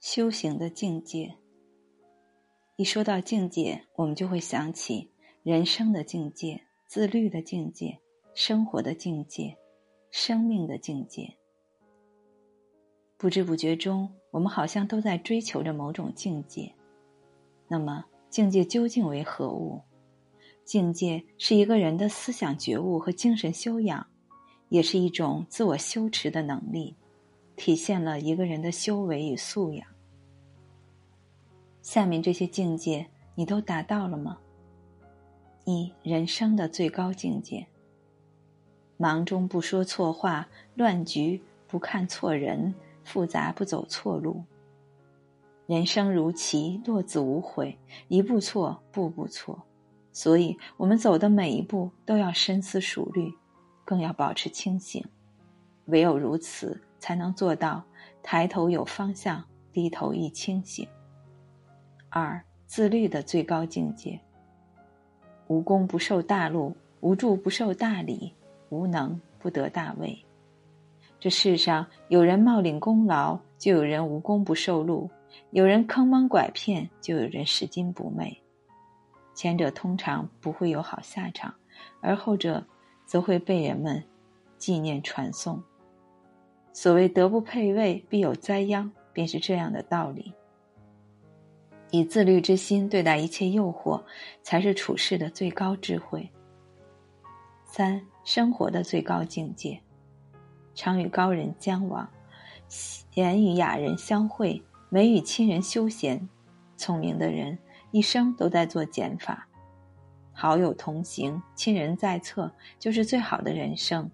修行的境界。一说到境界，我们就会想起人生的境界、自律的境界、生活的境界、生命的境界。不知不觉中，我们好像都在追求着某种境界。那么，境界究竟为何物？境界是一个人的思想觉悟和精神修养，也是一种自我修持的能力，体现了一个人的修为与素养。下面这些境界，你都达到了吗？一人生的最高境界：忙中不说错话，乱局不看错人，复杂不走错路。人生如棋，落子无悔，一步错，步步错。所以，我们走的每一步都要深思熟虑，更要保持清醒。唯有如此，才能做到抬头有方向，低头易清醒。二、自律的最高境界：无功不受大禄，无助不受大礼，无能不得大位。这世上有人冒领功劳，就有人无功不受禄；有人坑蒙拐骗，就有人拾金不昧。前者通常不会有好下场，而后者则会被人们纪念传颂。所谓“德不配位，必有灾殃”，便是这样的道理。以自律之心对待一切诱惑，才是处世的最高智慧。三、生活的最高境界：常与高人交往，闲与雅人相会，美与亲人休闲。聪明的人。一生都在做减法，好友同行，亲人在侧，就是最好的人生。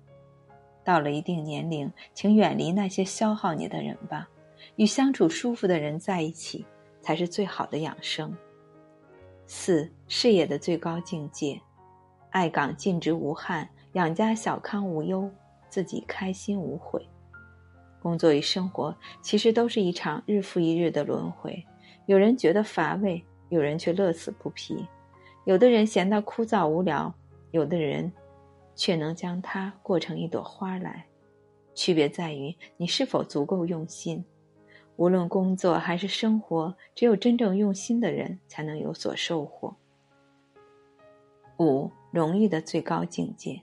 到了一定年龄，请远离那些消耗你的人吧，与相处舒服的人在一起，才是最好的养生。四事业的最高境界，爱岗尽职无憾，养家小康无忧，自己开心无悔。工作与生活其实都是一场日复一日的轮回，有人觉得乏味。有人却乐此不疲，有的人嫌它枯燥无聊，有的人却能将它过成一朵花来。区别在于你是否足够用心。无论工作还是生活，只有真正用心的人才能有所收获。五荣誉的最高境界，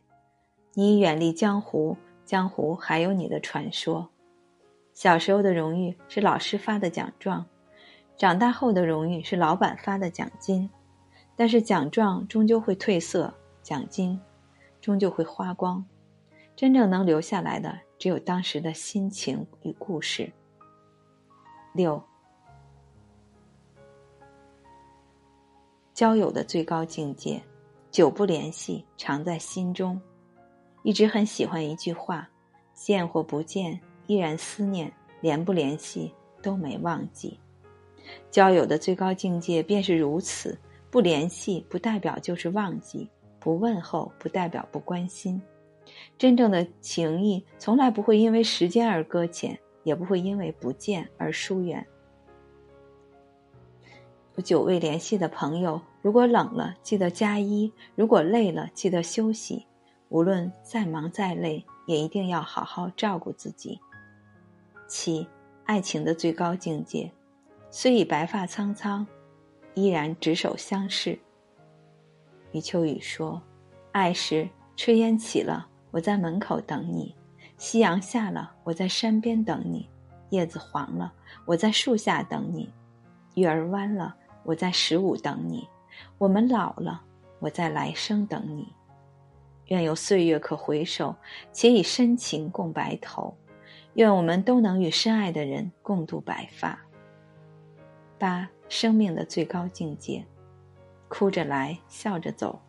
你远离江湖，江湖还有你的传说。小时候的荣誉是老师发的奖状。长大后的荣誉是老板发的奖金，但是奖状终究会褪色，奖金终究会花光，真正能留下来的只有当时的心情与故事。六，交友的最高境界，久不联系，常在心中。一直很喜欢一句话：见或不见，依然思念；联不联系，都没忘记。交友的最高境界便是如此：不联系不代表就是忘记，不问候不代表不关心。真正的情谊从来不会因为时间而搁浅，也不会因为不见而疏远。久未联系的朋友，如果冷了记得加衣；如果累了记得休息。无论再忙再累，也一定要好好照顾自己。七，爱情的最高境界。虽已白发苍苍，依然执手相视。余秋雨说：“爱时炊烟起了，我在门口等你；夕阳下了，我在山边等你；叶子黄了，我在树下等你；月儿弯了，我在十五等你；我们老了，我在来生等你。愿有岁月可回首，且以深情共白头。愿我们都能与深爱的人共度白发。”八生命的最高境界，哭着来，笑着走。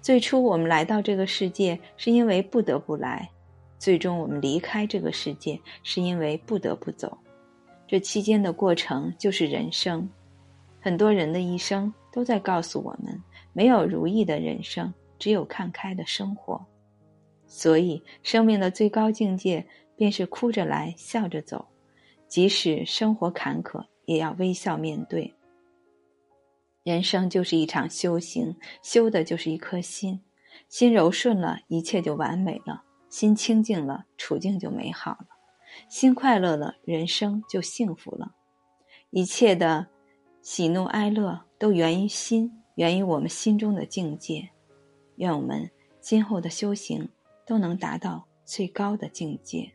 最初我们来到这个世界是因为不得不来，最终我们离开这个世界是因为不得不走。这期间的过程就是人生。很多人的一生都在告诉我们：没有如意的人生，只有看开的生活。所以，生命的最高境界便是哭着来，笑着走，即使生活坎坷。也要微笑面对。人生就是一场修行，修的就是一颗心。心柔顺了，一切就完美了；心清净了，处境就美好了；心快乐了，人生就幸福了。一切的喜怒哀乐都源于心，源于我们心中的境界。愿我们今后的修行都能达到最高的境界。